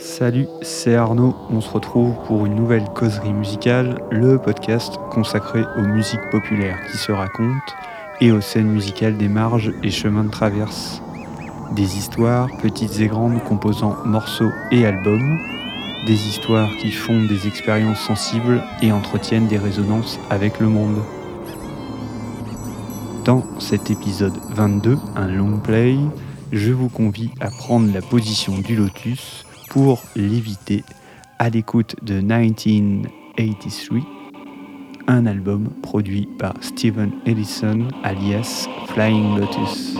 Salut, c'est Arnaud. On se retrouve pour une nouvelle causerie musicale, le podcast consacré aux musiques populaires qui se racontent et aux scènes musicales des marges et chemins de traverse. Des histoires, petites et grandes, composant morceaux et albums. Des histoires qui font des expériences sensibles et entretiennent des résonances avec le monde. Dans cet épisode 22, un long play, je vous convie à prendre la position du lotus pour l'éviter à l'écoute de 1983, un album produit par Steven Ellison alias Flying Lotus.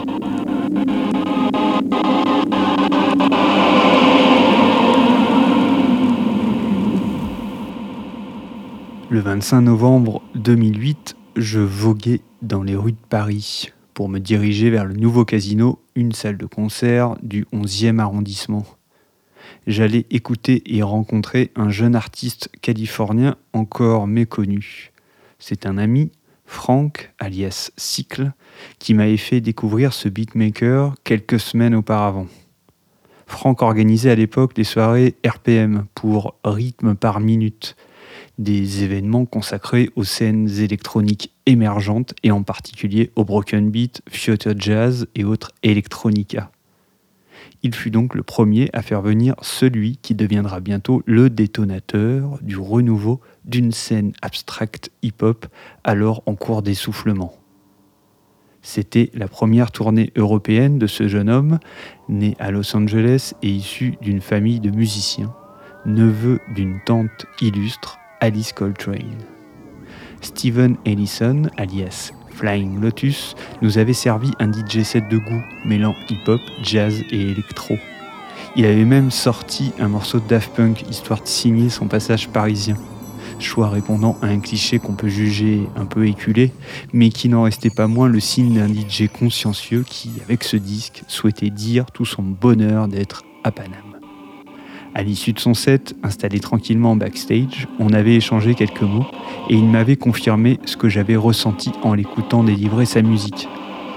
Le 25 novembre 2008, je voguais dans les rues de Paris pour me diriger vers le nouveau casino, une salle de concert du 11e arrondissement. J'allais écouter et rencontrer un jeune artiste californien encore méconnu. C'est un ami, Frank, alias Cycle, qui m'avait fait découvrir ce beatmaker quelques semaines auparavant. Frank organisait à l'époque des soirées RPM pour rythme par minute, des événements consacrés aux scènes électroniques émergentes et en particulier au broken beat, future jazz et autres electronica. Il fut donc le premier à faire venir celui qui deviendra bientôt le détonateur du renouveau d'une scène abstracte hip-hop alors en cours d'essoufflement. C'était la première tournée européenne de ce jeune homme, né à Los Angeles et issu d'une famille de musiciens, neveu d'une tante illustre, Alice Coltrane. Steven Ellison, alias Flying Lotus, nous avait servi un DJ set de goût mêlant hip-hop, jazz et électro. Il avait même sorti un morceau de Daft Punk histoire de signer son passage parisien. Choix répondant à un cliché qu'on peut juger un peu éculé, mais qui n'en restait pas moins le signe d'un DJ consciencieux qui, avec ce disque, souhaitait dire tout son bonheur d'être à Paname. À l'issue de son set, installé tranquillement backstage, on avait échangé quelques mots et il m'avait confirmé ce que j'avais ressenti en l'écoutant délivrer sa musique.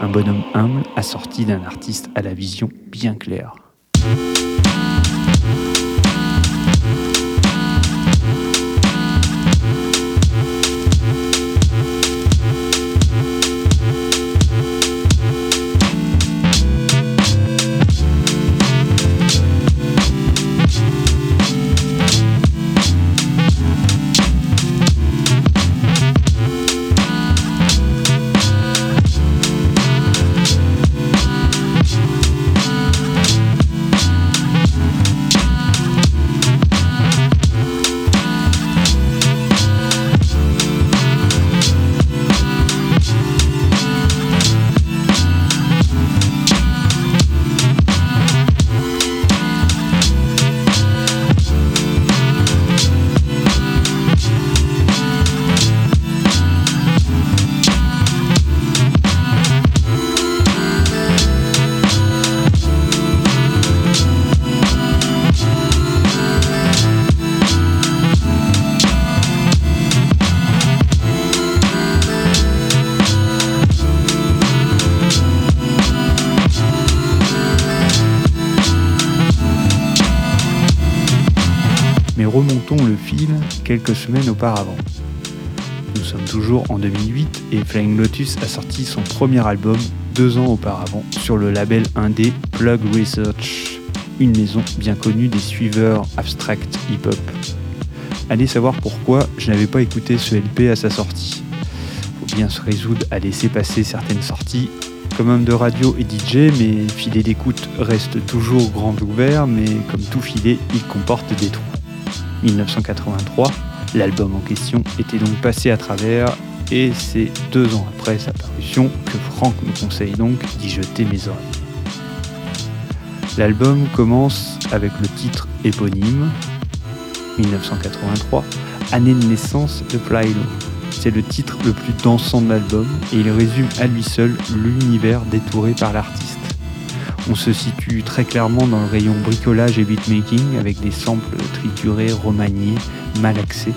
Un bonhomme humble assorti d'un artiste à la vision bien claire. Semaines auparavant. Nous sommes toujours en 2008 et Flying Lotus a sorti son premier album deux ans auparavant sur le label indé Plug Research, une maison bien connue des suiveurs abstract hip-hop. Allez savoir pourquoi je n'avais pas écouté ce LP à sa sortie. Faut bien se résoudre à laisser passer certaines sorties. Comme homme de radio et DJ, mes filets d'écoute restent toujours grands ouverts, mais comme tout filet, il comporte des trous. 1983. L'album en question était donc passé à travers et c'est deux ans après sa parution que Franck me conseille donc d'y jeter mes oreilles. L'album commence avec le titre éponyme, 1983, année de naissance de Flylo. C'est le titre le plus dansant de l'album et il résume à lui seul l'univers détouré par l'artiste. On se situe très clairement dans le rayon bricolage et beatmaking avec des samples triturés, remaniés, malaxés.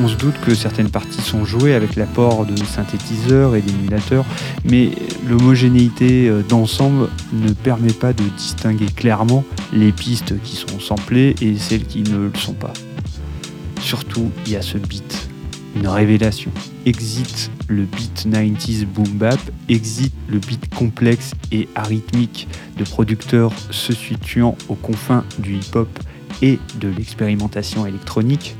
On se doute que certaines parties sont jouées avec l'apport de synthétiseurs et d'émulateurs, mais l'homogénéité euh, d'ensemble ne permet pas de distinguer clairement les pistes qui sont samplées et celles qui ne le sont pas. Surtout, il y a ce beat, une révélation. Exit le beat 90s boom bap, exit le beat complexe et arythmique de producteurs se situant aux confins du hip-hop et de l'expérimentation électronique.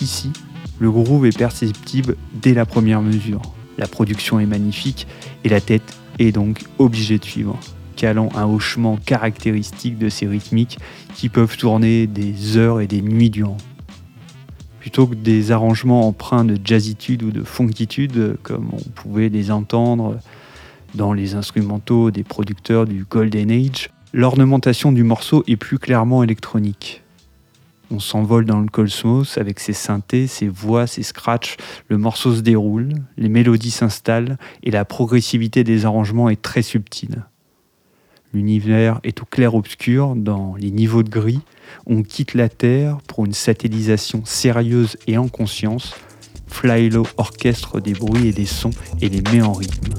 Ici, le groove est perceptible dès la première mesure. La production est magnifique et la tête est donc obligée de suivre, calant un hochement caractéristique de ces rythmiques qui peuvent tourner des heures et des nuits durant. Plutôt que des arrangements empreints de jazzitude ou de funkitude, comme on pouvait les entendre dans les instrumentaux des producteurs du Golden Age, l'ornementation du morceau est plus clairement électronique. On s'envole dans le cosmos avec ses synthés, ses voix, ses scratchs. Le morceau se déroule, les mélodies s'installent et la progressivité des arrangements est très subtile. L'univers est au clair-obscur dans les niveaux de gris. On quitte la Terre pour une satellisation sérieuse et en conscience. Flylo orchestre des bruits et des sons et les met en rythme.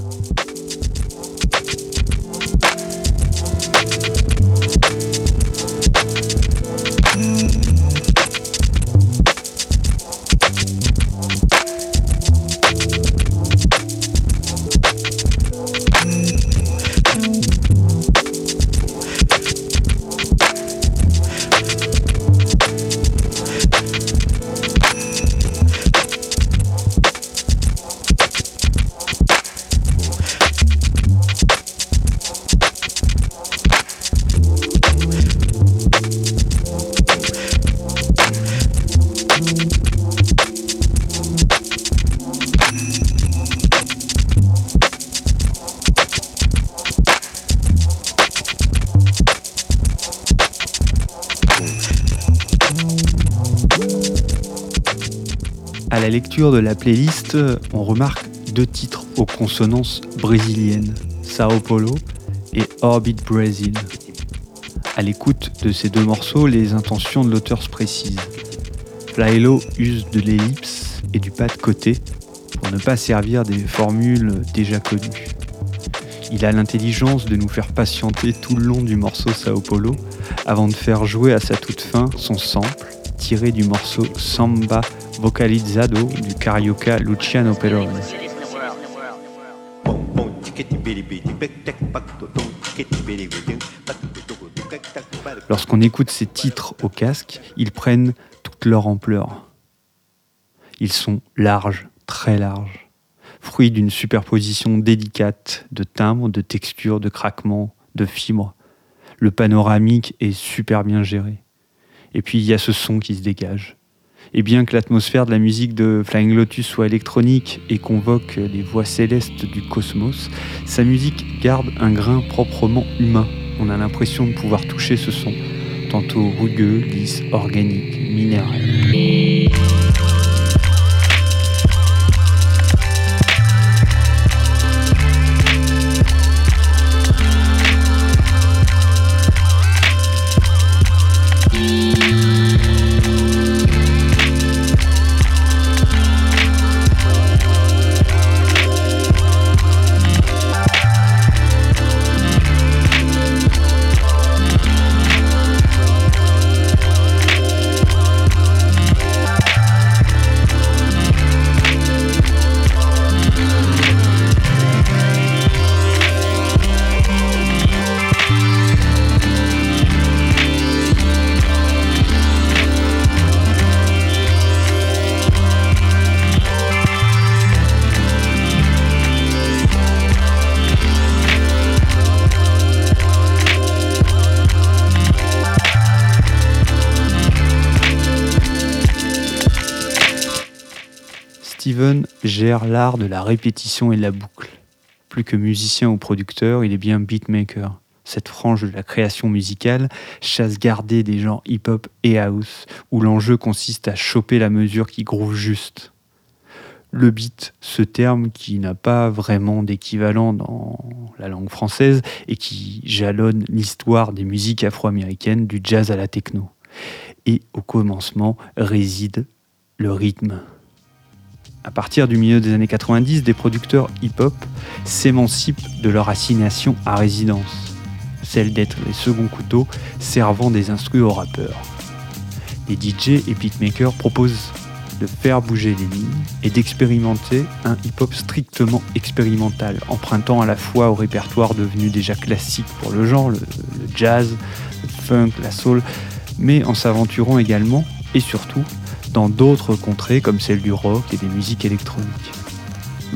De la playlist, on remarque deux titres aux consonances brésiliennes, Sao Paulo et Orbit Brazil. À l'écoute de ces deux morceaux, les intentions de l'auteur se précisent. Flylo use de l'ellipse et du pas de côté pour ne pas servir des formules déjà connues. Il a l'intelligence de nous faire patienter tout le long du morceau Sao Paulo avant de faire jouer à sa toute fin son sample tiré du morceau Samba vocalizado du carioca Luciano Perrone. Lorsqu'on écoute ces titres au casque, ils prennent toute leur ampleur. Ils sont larges, très larges, fruits d'une superposition délicate de timbres, de textures, de craquements, de fibres. Le panoramique est super bien géré. Et puis il y a ce son qui se dégage. Et bien que l'atmosphère de la musique de Flying Lotus soit électronique et convoque les voix célestes du cosmos, sa musique garde un grain proprement humain. On a l'impression de pouvoir toucher ce son, tantôt rugueux, lisse, organique, minéral. Steven gère l'art de la répétition et de la boucle. Plus que musicien ou producteur, il est bien beatmaker. Cette frange de la création musicale chasse garder des genres hip-hop et house, où l'enjeu consiste à choper la mesure qui groove juste. Le beat, ce terme qui n'a pas vraiment d'équivalent dans la langue française et qui jalonne l'histoire des musiques afro-américaines, du jazz à la techno. Et au commencement réside le rythme À partir du milieu des années 90, des producteurs hip-hop s'émancipent de leur assignation à résidence, celle d'être les seconds couteaux servant des instruments aux rappeurs. Les DJ et beatmakers proposent de faire bouger les lignes et d'expérimenter un hip-hop strictement expérimental, empruntant à la fois au répertoire devenu déjà classique pour le genre, le, jazz, le funk, la soul, mais en s'aventurant également et surtout dans d'autres contrées comme celle du rock et des musiques électroniques.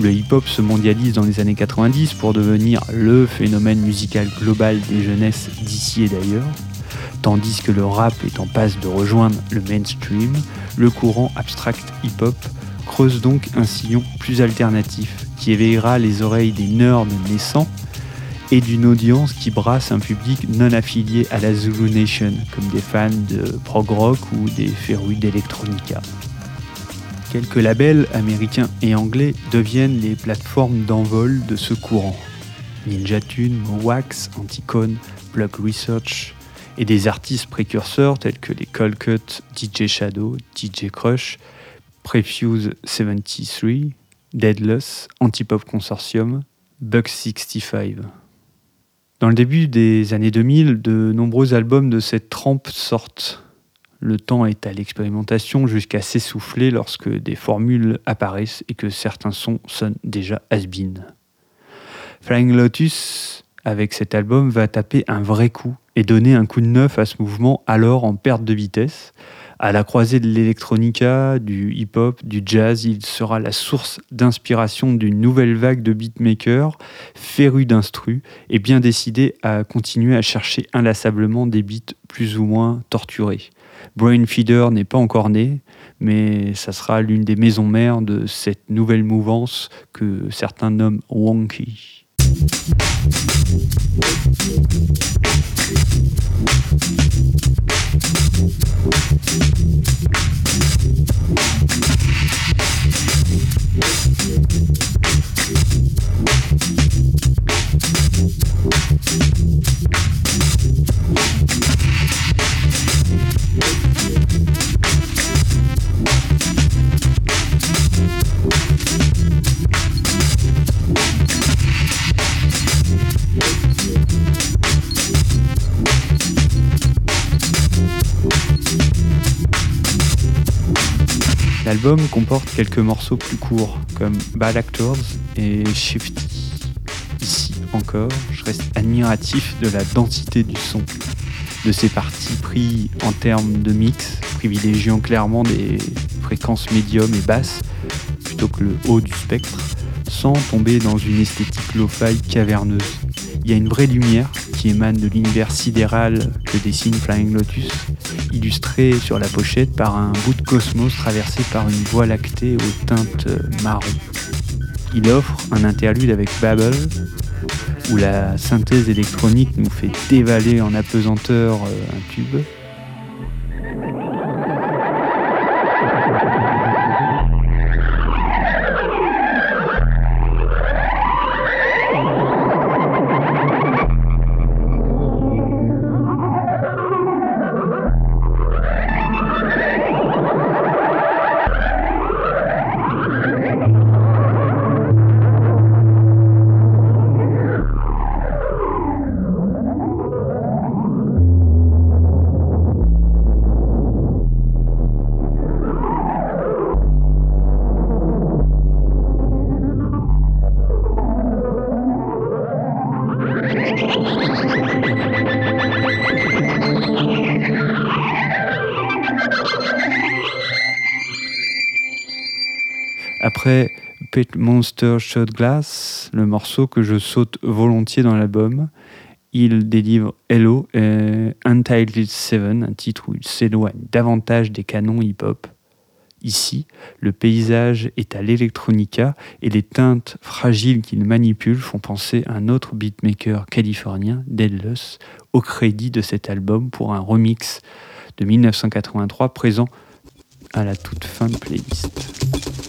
Le hip-hop se mondialise dans les années 90 pour devenir le phénomène musical global des jeunesses d'ici et d'ailleurs, tandis que le rap est en passe de rejoindre le mainstream, le courant abstract hip-hop creuse donc un sillon plus alternatif qui éveillera les oreilles des nerds naissants et d'une audience qui brasse un public non affilié à la Zulu Nation, comme des fans de prog rock ou des férus d'electronica. Quelques labels américains et anglais deviennent les plateformes d'envol de ce courant. Ninja Tune, Wax, Anticone, Plug Research et des artistes précurseurs tels que les Colcut, DJ Shadow, DJ Crush, Prefuse 73, Deadless, Antipop Consortium, Bug 65. Dans le début des années 2000, de nombreux albums de cette trempe sortent. Le temps est à l'expérimentation jusqu'à s'essouffler lorsque des formules apparaissent et que certains sons sonnent déjà has -been. Flying Lotus, avec cet album, va taper un vrai coup et donner un coup de neuf à ce mouvement alors en perte de vitesse, à la croisée de l'électronica, du hip-hop, du jazz, il sera la source d'inspiration d'une nouvelle vague de beatmakers, férus d'instru et bien décidés à continuer à chercher inlassablement des beats plus ou moins torturés. Brain Feeder n'est pas encore né, mais ça sera l'une des maisons mères de cette nouvelle mouvance que certains nomment wonky. Thank you. L'album comporte quelques morceaux plus courts, comme Bad Actors et Shifty. Ici encore, je reste admiratif de la densité du son, de ses parties pris en termes de mix, privilégiant clairement des fréquences médium et basses plutôt que le haut du spectre, sans tomber dans une esthétique lo-fi caverneuse. Il y a une vraie lumière qui émane de l'univers sidéral que dessine Flying Lotus, illustré sur la pochette par un bout de cosmos traversé par une voie lactée aux teintes marron. Il offre un interlude avec Babel, où la synthèse électronique nous fait dévaler en apesanteur euh, un tube, Après Pet Monster Shot Glass, le morceau que je saute volontiers dans l'album, il délivre Hello Untitled Seven, un titre où il s'éloigne davantage des canons hip-hop. Ici, le paysage est à l'électronica et les teintes fragiles qu'il manipule font penser à un autre beatmaker californien, Deadless, au crédit de cet album pour un remix de 1983 présent à la toute fin de playlist.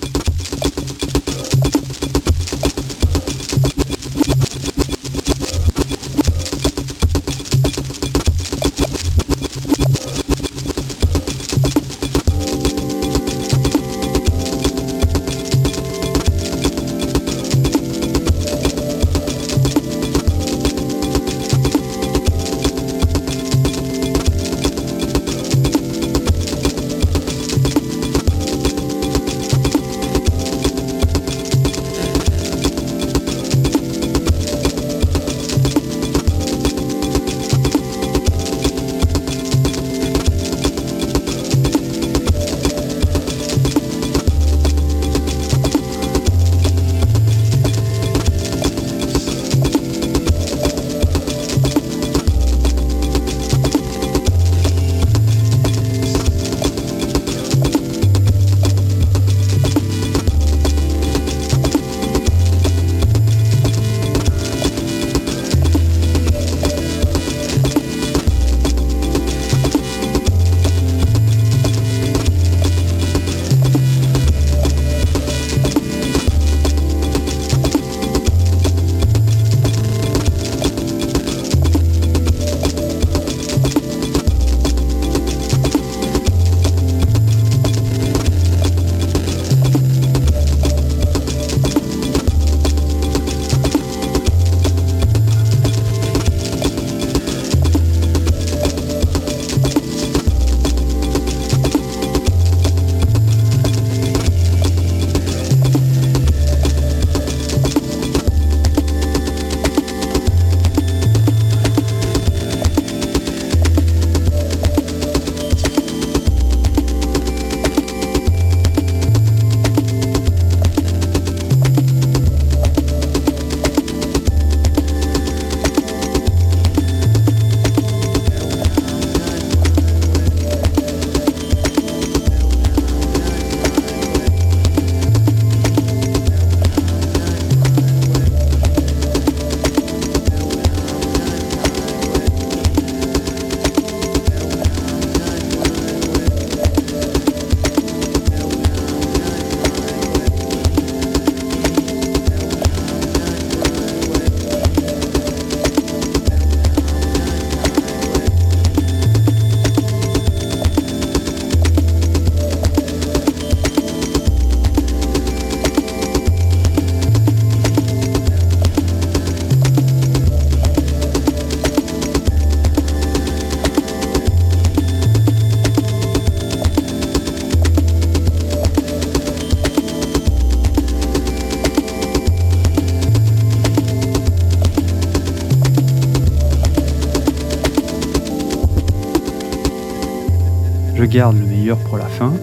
Garde le meilleur pour la fin.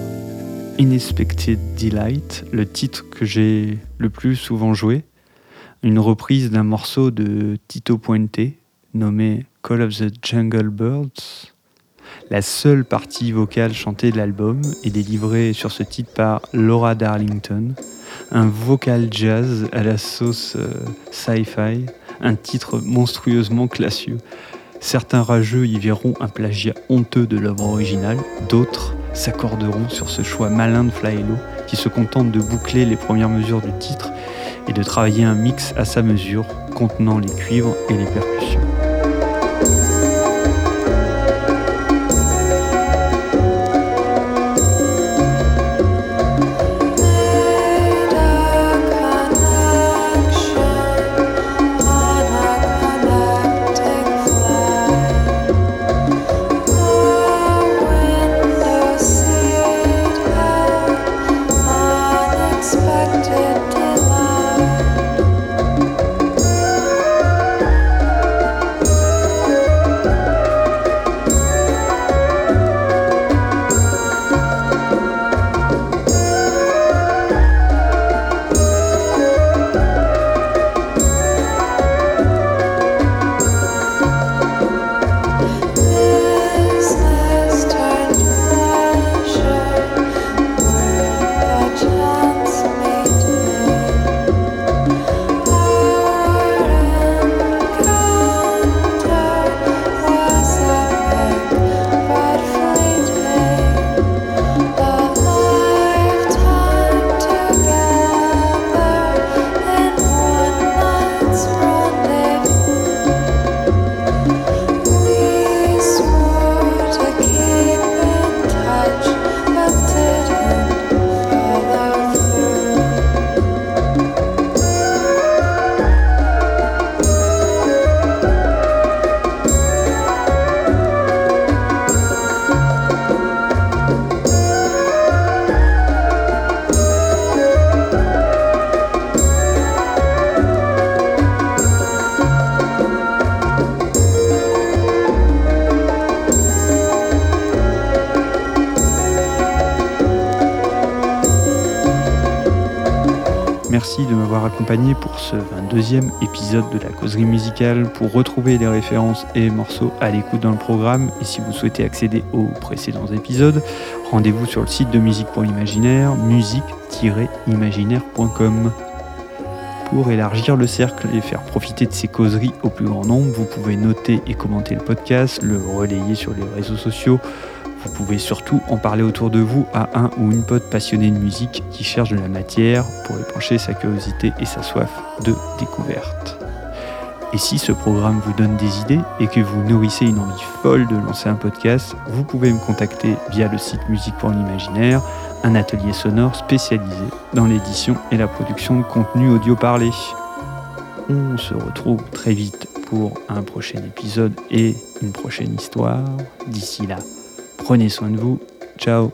Unexpected Delight, le titre que j'ai le plus souvent joué, une reprise d'un morceau de Tito Puente nommé Call of the Jungle Birds. La seule partie vocale chantée de l'album est délivrée sur ce titre par Laura Darlington, un vocal jazz à la sauce euh, sci-fi, un titre monstrueusement classieux. Certains rageux y verront un plagiat honteux de l'œuvre originale, d'autres s'accorderont sur ce choix malin de Flylo qui se contente de boucler les premières mesures du titre et de travailler un mix à sa mesure contenant les cuivres et les percussions. Pour ce 22e épisode de la causerie musicale. Pour retrouver les références et morceaux à l'écoute dans le programme, et si vous souhaitez accéder aux précédents épisodes, rendez-vous sur le site de Musique pour l'Imaginaire, musique-imaginaire.com. Pour élargir le cercle et faire profiter de ces causeries au plus grand nombre, vous pouvez noter et commenter le podcast, le relayer sur les réseaux sociaux, vous pouvez surtout en parler autour de vous à un ou une pote passionnée de musique qui cherche de la matière pour épancher sa curiosité et sa soif de découverte. Et si ce programme vous donne des idées et que vous nourrissez une envie folle de lancer un podcast, vous pouvez me contacter via le site Musique pour l'imaginaire, un atelier sonore spécialisé dans l'édition et la production de contenu audio parlé. On se retrouve très vite pour un prochain épisode et une prochaine histoire. D'ici là, Prenez soin de vous. Ciao